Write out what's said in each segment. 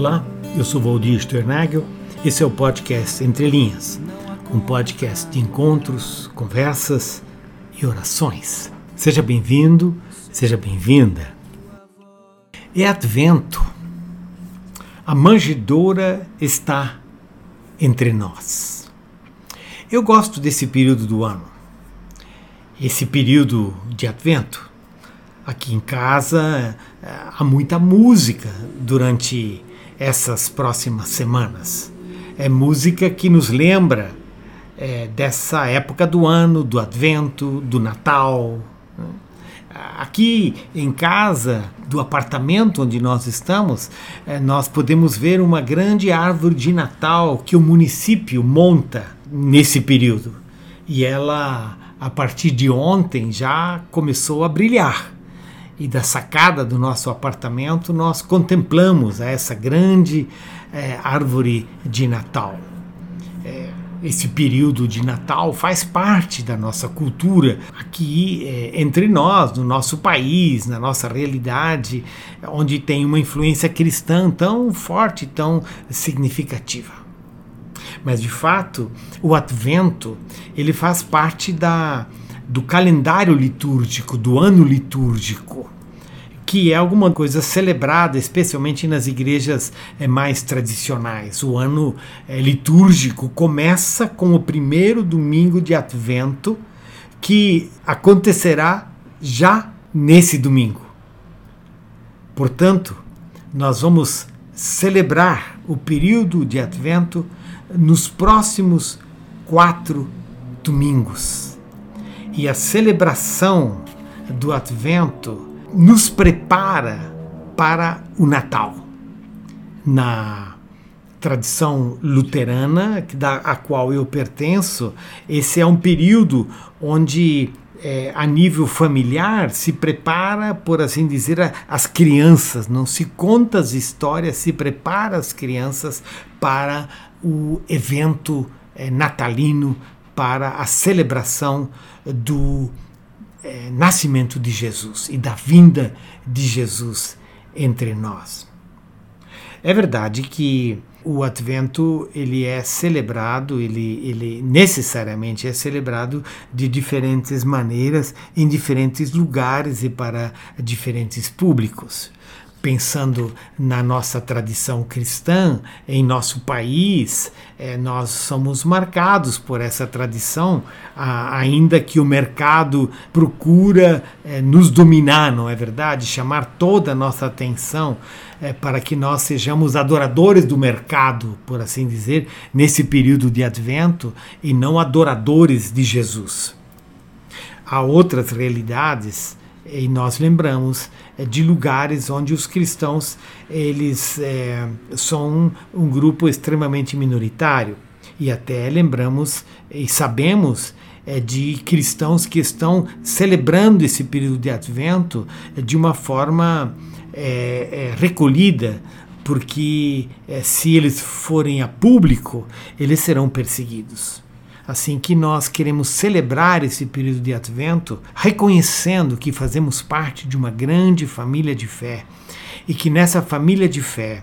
Olá, eu sou Valdir Sternagel. Esse é o podcast Entre Linhas, um podcast de encontros, conversas e orações. Seja bem-vindo, seja bem-vinda. É Advento. A manjedoura está entre nós. Eu gosto desse período do ano. Esse período de Advento. Aqui em casa eh, há muita música durante essas próximas semanas. É música que nos lembra é, dessa época do ano, do Advento, do Natal. Né? Aqui em casa, do apartamento onde nós estamos, é, nós podemos ver uma grande árvore de Natal que o município monta nesse período. E ela, a partir de ontem, já começou a brilhar e da sacada do nosso apartamento, nós contemplamos essa grande é, árvore de Natal. É, esse período de Natal faz parte da nossa cultura aqui é, entre nós, no nosso país, na nossa realidade, onde tem uma influência cristã tão forte, tão significativa. Mas de fato, o Advento ele faz parte da do calendário litúrgico, do ano litúrgico, que é alguma coisa celebrada, especialmente nas igrejas é, mais tradicionais. O ano é, litúrgico começa com o primeiro domingo de Advento, que acontecerá já nesse domingo. Portanto, nós vamos celebrar o período de Advento nos próximos quatro domingos. E a celebração do Advento nos prepara para o Natal. Na tradição luterana, da a qual eu pertenço, esse é um período onde é, a nível familiar se prepara, por assim dizer, as crianças, não se conta as histórias, se prepara as crianças para o evento é, natalino para a celebração do é, nascimento de Jesus e da vinda de Jesus entre nós. É verdade que o Advento ele é celebrado, ele, ele necessariamente é celebrado de diferentes maneiras, em diferentes lugares e para diferentes públicos pensando na nossa tradição cristã, em nosso país, é, nós somos marcados por essa tradição, a, ainda que o mercado procura é, nos dominar, não é verdade? Chamar toda a nossa atenção é, para que nós sejamos adoradores do mercado, por assim dizer, nesse período de advento e não adoradores de Jesus. Há outras realidades e nós lembramos é, de lugares onde os cristãos eles é, são um grupo extremamente minoritário. E até lembramos e sabemos é, de cristãos que estão celebrando esse período de Advento é, de uma forma é, é, recolhida porque se eles forem a público eles serão perseguidos assim que nós queremos celebrar esse período de Advento, reconhecendo que fazemos parte de uma grande família de fé e que nessa família de fé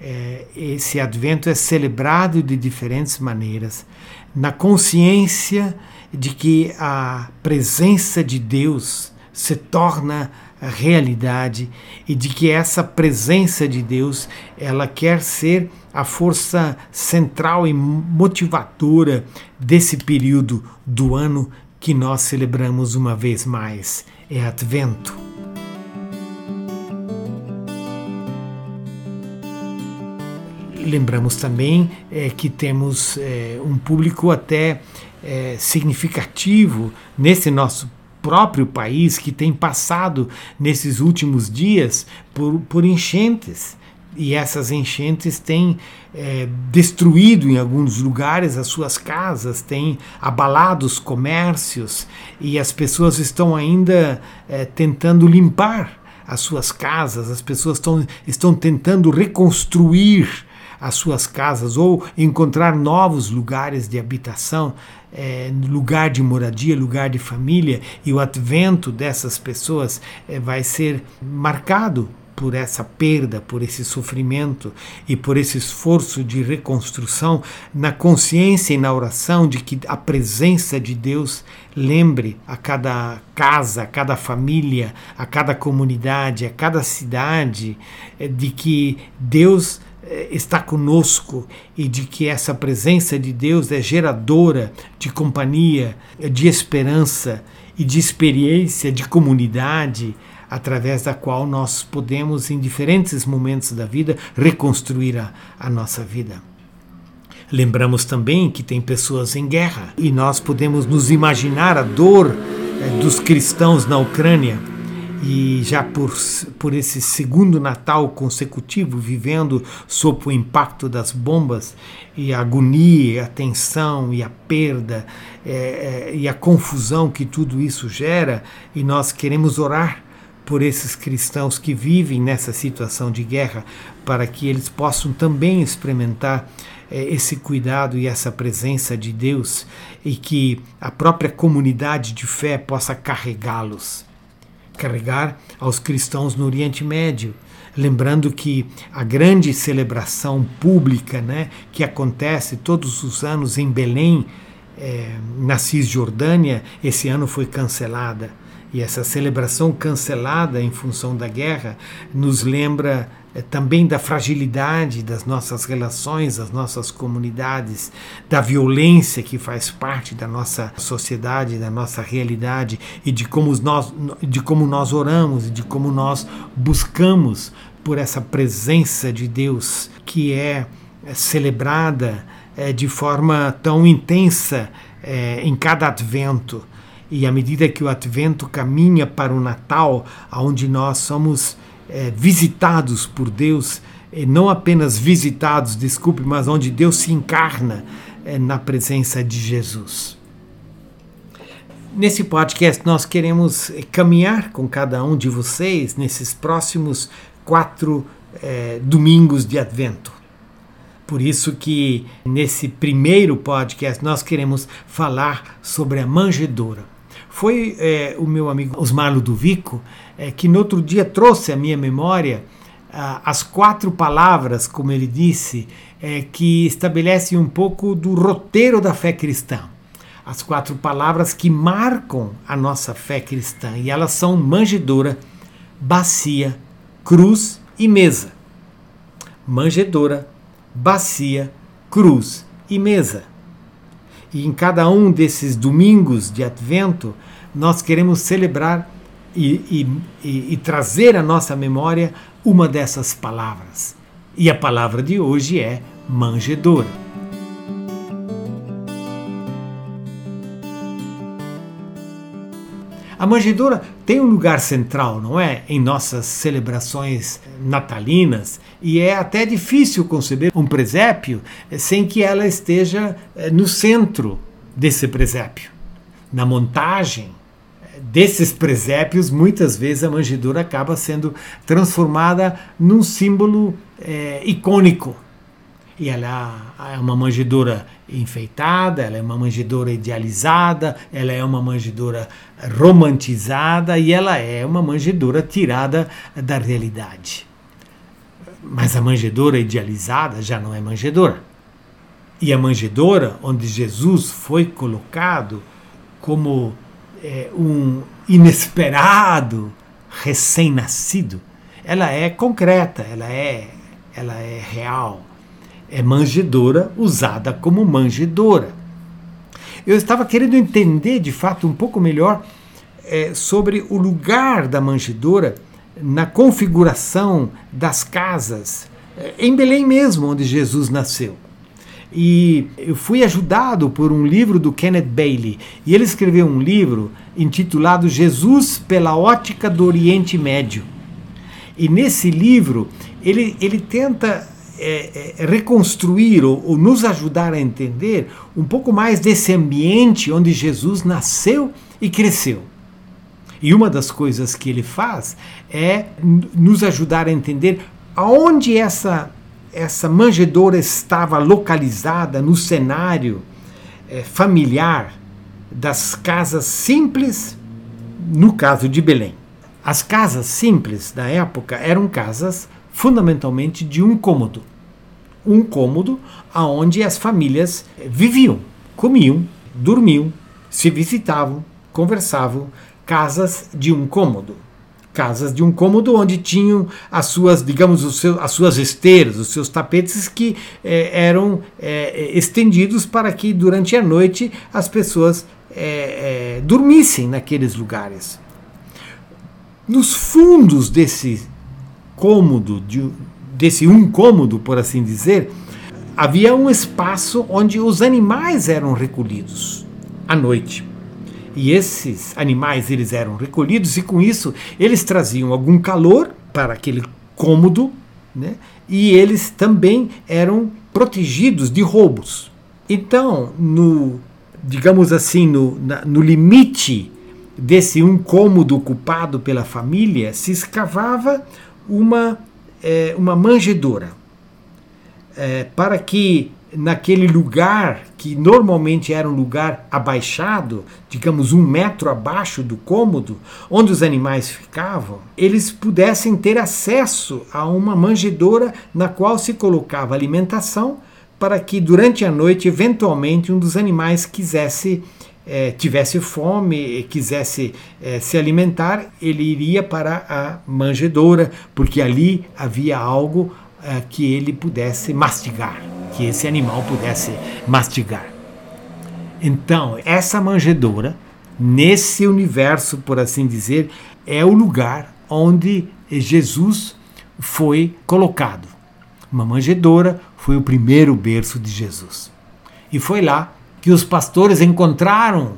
é, esse Advento é celebrado de diferentes maneiras, na consciência de que a presença de Deus se torna realidade e de que essa presença de Deus ela quer ser a força central e motivadora desse período do ano que nós celebramos uma vez mais é Advento. Lembramos também é, que temos é, um público até é, significativo nesse nosso próprio país que tem passado nesses últimos dias por, por enchentes. E essas enchentes têm é, destruído em alguns lugares as suas casas, têm abalado os comércios e as pessoas estão ainda é, tentando limpar as suas casas, as pessoas estão, estão tentando reconstruir as suas casas ou encontrar novos lugares de habitação, é, lugar de moradia, lugar de família, e o advento dessas pessoas é, vai ser marcado por essa perda, por esse sofrimento e por esse esforço de reconstrução, na consciência e na oração de que a presença de Deus lembre a cada casa, a cada família, a cada comunidade, a cada cidade, eh, de que Deus eh, está conosco e de que essa presença de Deus é geradora de companhia, de esperança e de experiência de comunidade através da qual nós podemos, em diferentes momentos da vida, reconstruir a, a nossa vida. Lembramos também que tem pessoas em guerra e nós podemos nos imaginar a dor eh, dos cristãos na Ucrânia e já por, por esse segundo Natal consecutivo, vivendo sob o impacto das bombas e a agonia, a tensão e a perda é, e a confusão que tudo isso gera, e nós queremos orar por esses cristãos que vivem nessa situação de guerra, para que eles possam também experimentar é, esse cuidado e essa presença de Deus e que a própria comunidade de fé possa carregá-los carregar aos cristãos no Oriente Médio. Lembrando que a grande celebração pública né, que acontece todos os anos em Belém, é, na Cisjordânia, esse ano foi cancelada. E essa celebração cancelada em função da guerra nos lembra é, também da fragilidade das nossas relações, das nossas comunidades, da violência que faz parte da nossa sociedade, da nossa realidade e de como nós, de como nós oramos e de como nós buscamos por essa presença de Deus que é, é celebrada é, de forma tão intensa em cada advento. E à medida que o advento caminha para o Natal, onde nós somos é, visitados por Deus, não apenas visitados, desculpe, mas onde Deus se encarna é, na presença de Jesus. Nesse podcast, nós queremos é, caminhar com cada um de vocês nesses próximos quatro é, domingos de Advento. Por isso que nesse primeiro podcast nós queremos falar sobre a manjedoura. Foi é, o meu amigo Osmar Ludovico é, que no outro dia trouxe à minha memória as quatro palavras, como ele disse, é, que estabelecem um pouco do roteiro da fé cristã. As quatro palavras que marcam a nossa fé cristã. E elas são manjedoura, bacia, cruz e mesa. Manjedoura, bacia, cruz e mesa. E em cada um desses domingos de advento, nós queremos celebrar e, e, e trazer à nossa memória uma dessas palavras. E a palavra de hoje é manjedora. A manjedoura tem um lugar central, não é? Em nossas celebrações natalinas, e é até difícil conceber um presépio sem que ela esteja eh, no centro desse presépio. Na montagem, desses presépios, muitas vezes a manjedoura acaba sendo transformada num símbolo é, icônico. E ela é uma manjedoura enfeitada, ela é uma manjedoura idealizada, ela é uma manjedoura romantizada e ela é uma manjedoura tirada da realidade. Mas a manjedoura idealizada já não é manjedoura. E a manjedoura, onde Jesus foi colocado como é, um inesperado recém-nascido, ela é concreta, ela é, ela é real. É manjedora usada como manjedora. Eu estava querendo entender de fato um pouco melhor é, sobre o lugar da manjedora na configuração das casas, é, em Belém mesmo, onde Jesus nasceu. E eu fui ajudado por um livro do Kenneth Bailey. E ele escreveu um livro intitulado Jesus pela ótica do Oriente Médio. E nesse livro ele, ele tenta é, é, reconstruir ou, ou, nos ajudar a entender um pouco mais desse ambiente onde Jesus nasceu e cresceu. E uma das coisas que ele faz é nos ajudar a entender aonde essa essa manjedoura estava localizada no cenário é, familiar das casas simples, no caso de Belém. As casas simples da época eram casas fundamentalmente de um cômodo. Um cômodo aonde as famílias viviam, comiam, dormiam, se visitavam, conversavam, casas de um cômodo. Casas de um cômodo onde tinham as suas, digamos, seu, as suas esteiras, os seus tapetes que eh, eram eh, estendidos para que durante a noite as pessoas eh, dormissem naqueles lugares. Nos fundos desse cômodo, de, desse um cômodo, por assim dizer, havia um espaço onde os animais eram recolhidos à noite. E esses animais eles eram recolhidos e com isso eles traziam algum calor para aquele cômodo, né? E eles também eram protegidos de roubos. Então, no digamos assim, no, na, no limite desse um cômodo ocupado pela família, se escavava uma, é, uma manjedoura. É, para que naquele lugar que normalmente era um lugar abaixado, digamos um metro abaixo do cômodo, onde os animais ficavam, eles pudessem ter acesso a uma manjedoura na qual se colocava alimentação para que durante a noite, eventualmente, um dos animais quisesse é, tivesse fome, quisesse é, se alimentar, ele iria para a manjedoura, porque ali havia algo é, que ele pudesse mastigar, que esse animal pudesse mastigar. Então, essa manjedoura, nesse universo, por assim dizer, é o lugar onde Jesus foi colocado. Uma manjedoura foi o primeiro berço de Jesus. E foi lá que os pastores encontraram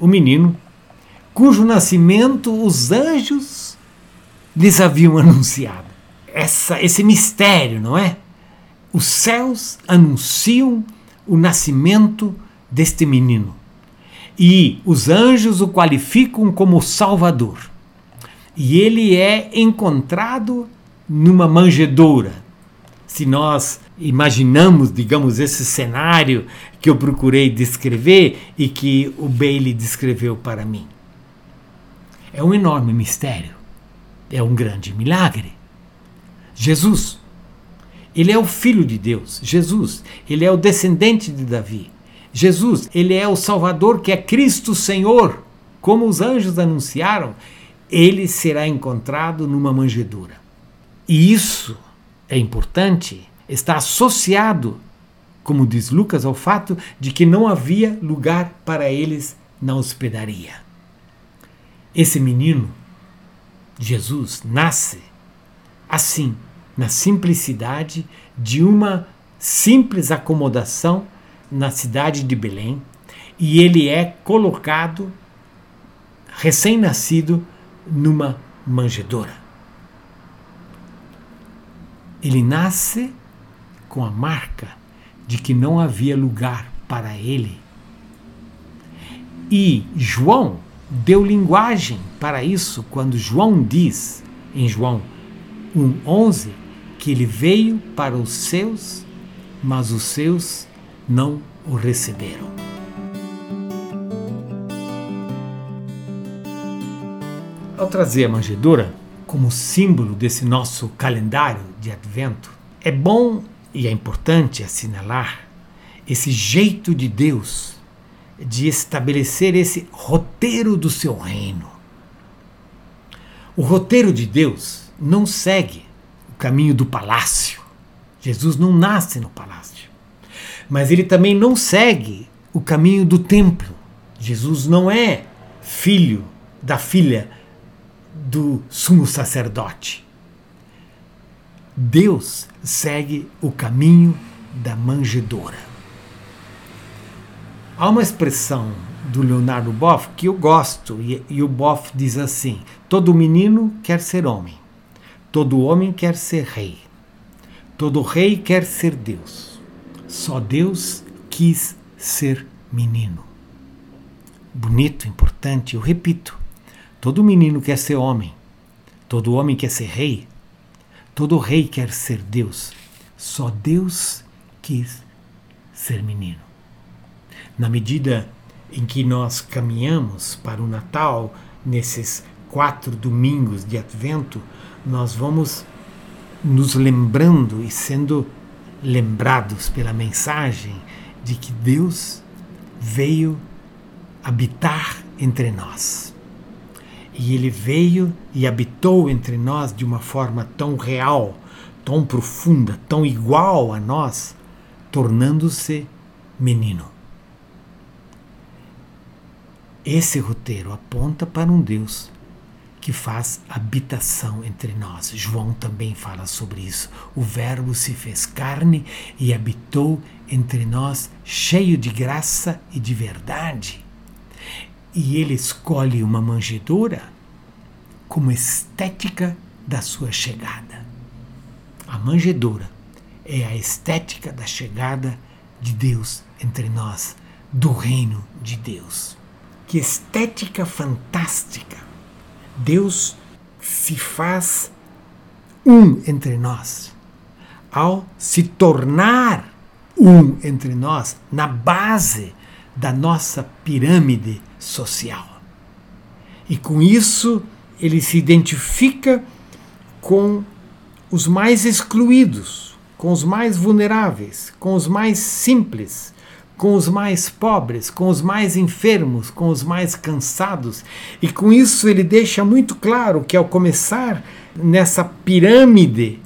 o menino, cujo nascimento os anjos lhes haviam anunciado. Essa, esse mistério, não é? Os céus anunciam o nascimento deste menino. E os anjos o qualificam como Salvador. E ele é encontrado numa manjedoura. Se nós imaginamos, digamos, esse cenário que eu procurei descrever e que o Bailey descreveu para mim. É um enorme mistério. É um grande milagre. Jesus, ele é o filho de Deus. Jesus, ele é o descendente de Davi. Jesus, ele é o Salvador que é Cristo Senhor. Como os anjos anunciaram, ele será encontrado numa manjedoura. E isso é importante está associado, como diz Lucas, ao fato de que não havia lugar para eles na hospedaria. Esse menino, Jesus, nasce assim, na simplicidade de uma simples acomodação na cidade de Belém, e ele é colocado, recém-nascido, numa manjedoura. Ele nasce com a marca de que não havia lugar para ele. E João deu linguagem para isso quando João diz, em João 1,11, que ele veio para os seus, mas os seus não o receberam. Ao trazer a manjedoura como símbolo desse nosso calendário de advento, é bom e é importante assinalar esse jeito de Deus de estabelecer esse roteiro do seu reino. O roteiro de Deus não segue o caminho do palácio. Jesus não nasce no palácio. Mas ele também não segue o caminho do templo. Jesus não é filho da filha do sumo sacerdote. Deus segue o caminho da manjedoura. Há uma expressão do Leonardo Boff que eu gosto, e, e o Boff diz assim: todo menino quer ser homem, todo homem quer ser rei, todo rei quer ser Deus, só Deus quis ser menino. Bonito, importante, eu repito: todo menino quer ser homem, todo homem quer ser rei, Todo rei quer ser Deus. Só Deus quis ser menino. Na medida em que nós caminhamos para o Natal, nesses quatro domingos de Advento, nós vamos nos lembrando e sendo lembrados pela mensagem de que Deus veio habitar entre nós. E ele veio e habitou entre nós de uma forma tão real, tão profunda, tão igual a nós, tornando-se menino. Esse roteiro aponta para um Deus que faz habitação entre nós. João também fala sobre isso. O Verbo se fez carne e habitou entre nós, cheio de graça e de verdade. E ele escolhe uma manjedoura como estética da sua chegada. A manjedoura é a estética da chegada de Deus entre nós, do reino de Deus. Que estética fantástica! Deus se faz um entre nós. Ao se tornar um entre nós, na base da nossa pirâmide social. E com isso, ele se identifica com os mais excluídos, com os mais vulneráveis, com os mais simples, com os mais pobres, com os mais enfermos, com os mais cansados. E com isso ele deixa muito claro que ao começar nessa pirâmide,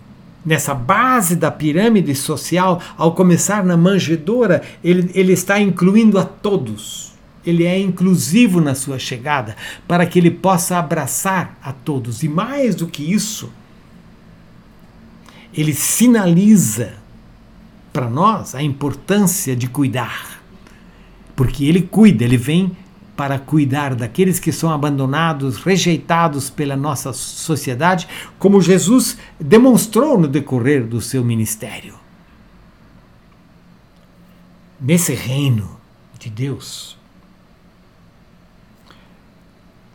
nessa base da pirâmide social, ao começar na manjedoura, ele, ele está incluindo a todos. Ele é inclusivo na sua chegada, para que ele possa abraçar a todos. E mais do que isso, ele sinaliza para nós a importância de cuidar. Porque ele cuida, ele vem para cuidar daqueles que são abandonados, rejeitados pela nossa sociedade, como Jesus demonstrou no decorrer do seu ministério. Nesse reino de Deus,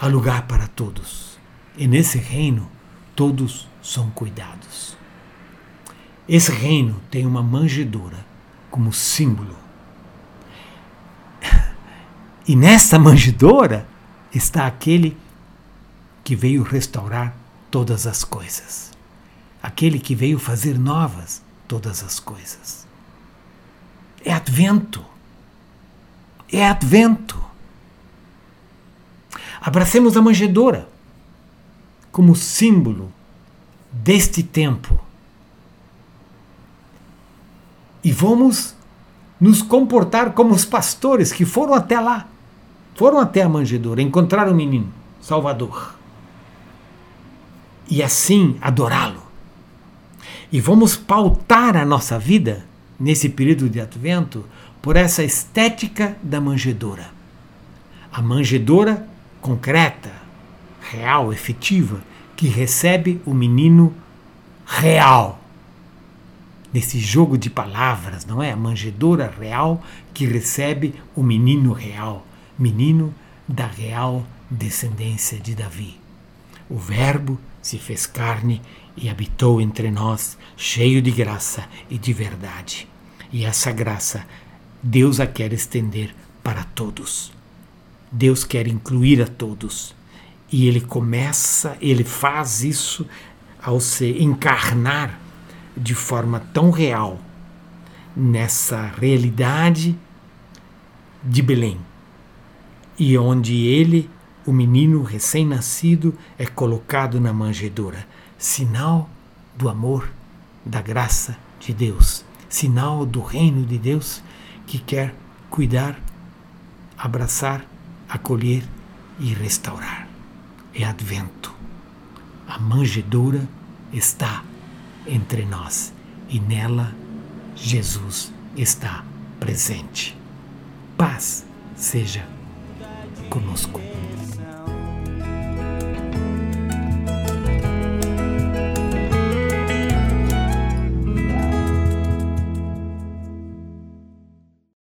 há lugar para todos. E nesse reino, todos são cuidados. Esse reino tem uma manjedoura como símbolo. E nessa manjedoura está aquele que veio restaurar todas as coisas. Aquele que veio fazer novas todas as coisas. É advento. É advento. Abracemos a manjedoura como símbolo deste tempo e vamos nos comportar como os pastores que foram até lá, foram até a manjedoura, encontraram o menino, Salvador. E assim adorá-lo. E vamos pautar a nossa vida nesse período de advento por essa estética da manjedoura. A manjedoura concreta, real, efetiva, que recebe o menino real nesse jogo de palavras, não é? A manjedoura real que recebe o menino real, menino da real descendência de Davi. O Verbo se fez carne e habitou entre nós, cheio de graça e de verdade. E essa graça Deus a quer estender para todos. Deus quer incluir a todos. E ele começa, ele faz isso ao se encarnar de forma tão real nessa realidade de Belém. E onde ele, o menino recém-nascido, é colocado na manjedoura, sinal do amor, da graça de Deus, sinal do reino de Deus que quer cuidar, abraçar, acolher e restaurar. É advento. A manjedoura está entre nós e nela Jesus está presente. Paz seja conosco.